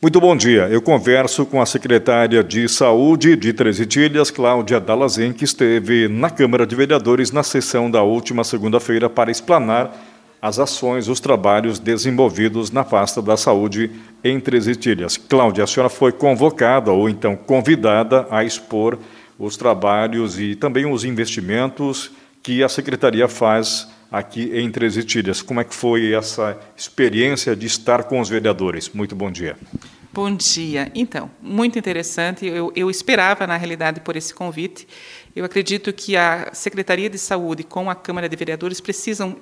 Muito bom dia. Eu converso com a secretária de Saúde de Três Itilhas, Cláudia Dalazen, que esteve na Câmara de Vereadores na sessão da última segunda-feira para explanar as ações, os trabalhos desenvolvidos na pasta da saúde em Três Itilhas. Cláudia, a senhora foi convocada ou então convidada a expor os trabalhos e também os investimentos que a secretaria faz aqui em Três Itilhas. Como é que foi essa experiência de estar com os vereadores? Muito bom dia. Bom dia. Então, muito interessante. Eu, eu, esperava, na realidade, por esse convite. Eu acredito que a Secretaria de Saúde com a Câmara de Vereadores precisam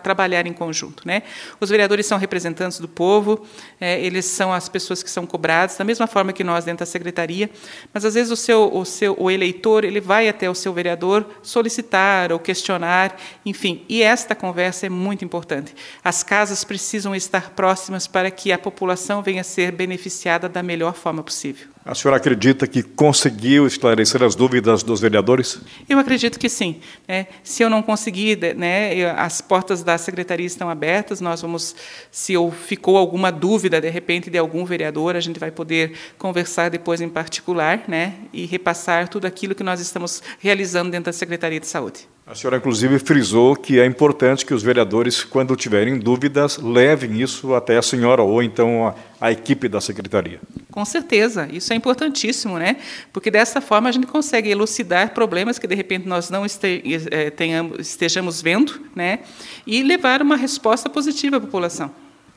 trabalhar em conjunto. Né? Os vereadores são representantes do povo, é, eles são as pessoas que são cobradas, da mesma forma que nós dentro da Secretaria, mas às vezes o, seu, o, seu, o eleitor ele vai até o seu vereador solicitar ou questionar, enfim, e esta conversa é muito importante. As casas precisam estar próximas para que a população venha a ser beneficiada da melhor forma possível. A senhora acredita que conseguiu esclarecer as dúvidas dos vereadores? Eu acredito que sim. Né? Se eu não conseguir, né, as portas da secretaria estão abertas. Nós vamos, se ficou alguma dúvida de repente de algum vereador, a gente vai poder conversar depois em particular, né, e repassar tudo aquilo que nós estamos realizando dentro da secretaria de saúde. A senhora, inclusive, frisou que é importante que os vereadores, quando tiverem dúvidas, levem isso até a senhora ou então a, a, equipe da secretaria. Com certeza, isso é importantíssimo, né? Porque dessa forma a gente consegue elucidar problemas que de repente nós não este, eh, tenhamos, estejamos vendo, né? E levar uma resposta positiva à população.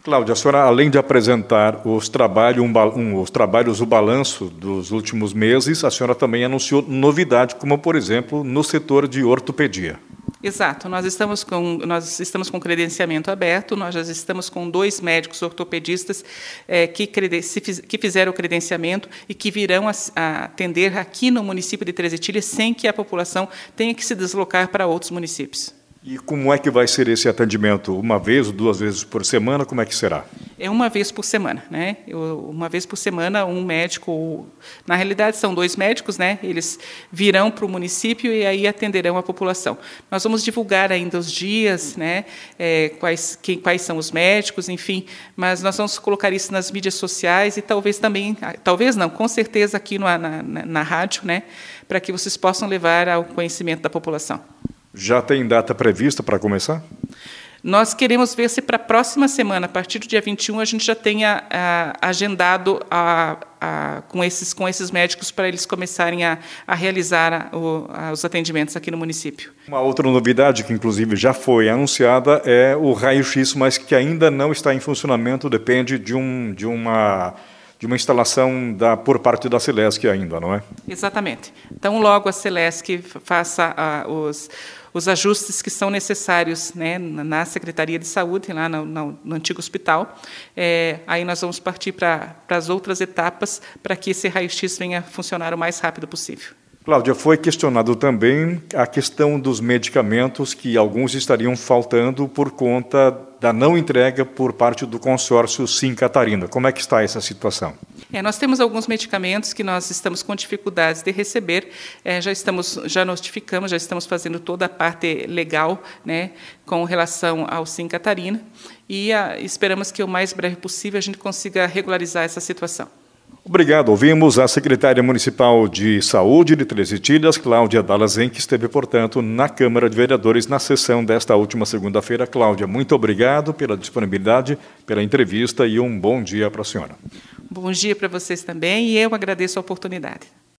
Cláudia, a senhora, além de apresentar os, um, um, os trabalhos, o balanço dos últimos meses, a senhora também anunciou novidade, como, por exemplo, no setor de ortopedia. Exato, nós estamos com nós estamos com credenciamento aberto, nós já estamos com dois médicos ortopedistas é, que, que fizeram o credenciamento e que virão a, a atender aqui no município de Trezetilha sem que a população tenha que se deslocar para outros municípios. E como é que vai ser esse atendimento? Uma vez ou duas vezes por semana? Como é que será? É uma vez por semana, né? Uma vez por semana, um médico, na realidade são dois médicos, né? Eles virão para o município e aí atenderão a população. Nós vamos divulgar ainda os dias, né? É, quais, quem, quais são os médicos, enfim. Mas nós vamos colocar isso nas mídias sociais e talvez também, talvez não, com certeza aqui na, na, na rádio, né? Para que vocês possam levar ao conhecimento da população. Já tem data prevista para começar? Nós queremos ver se para a próxima semana, a partir do dia 21, a gente já tenha a, agendado a, a, com, esses, com esses médicos para eles começarem a, a realizar o, os atendimentos aqui no município. Uma outra novidade que, inclusive, já foi anunciada é o raio-x, mas que ainda não está em funcionamento, depende de, um, de uma de uma instalação da, por parte da Celesc ainda, não é? Exatamente. Então, logo a Celesc faça ah, os, os ajustes que são necessários né, na Secretaria de Saúde, lá no, no, no antigo hospital, é, aí nós vamos partir para as outras etapas para que esse raio-x venha funcionar o mais rápido possível. Cláudia, foi questionado também a questão dos medicamentos que alguns estariam faltando por conta da não entrega por parte do consórcio Sim Catarina. Como é que está essa situação? É, nós temos alguns medicamentos que nós estamos com dificuldades de receber. É, já estamos, já notificamos, já estamos fazendo toda a parte legal, né, com relação ao Sim Catarina, e a, esperamos que o mais breve possível a gente consiga regularizar essa situação. Obrigado. Ouvimos a secretária municipal de Saúde de Três Itilhas, Cláudia Dalazen, que esteve, portanto, na Câmara de Vereadores na sessão desta última segunda-feira. Cláudia, muito obrigado pela disponibilidade, pela entrevista e um bom dia para a senhora. Bom dia para vocês também e eu agradeço a oportunidade.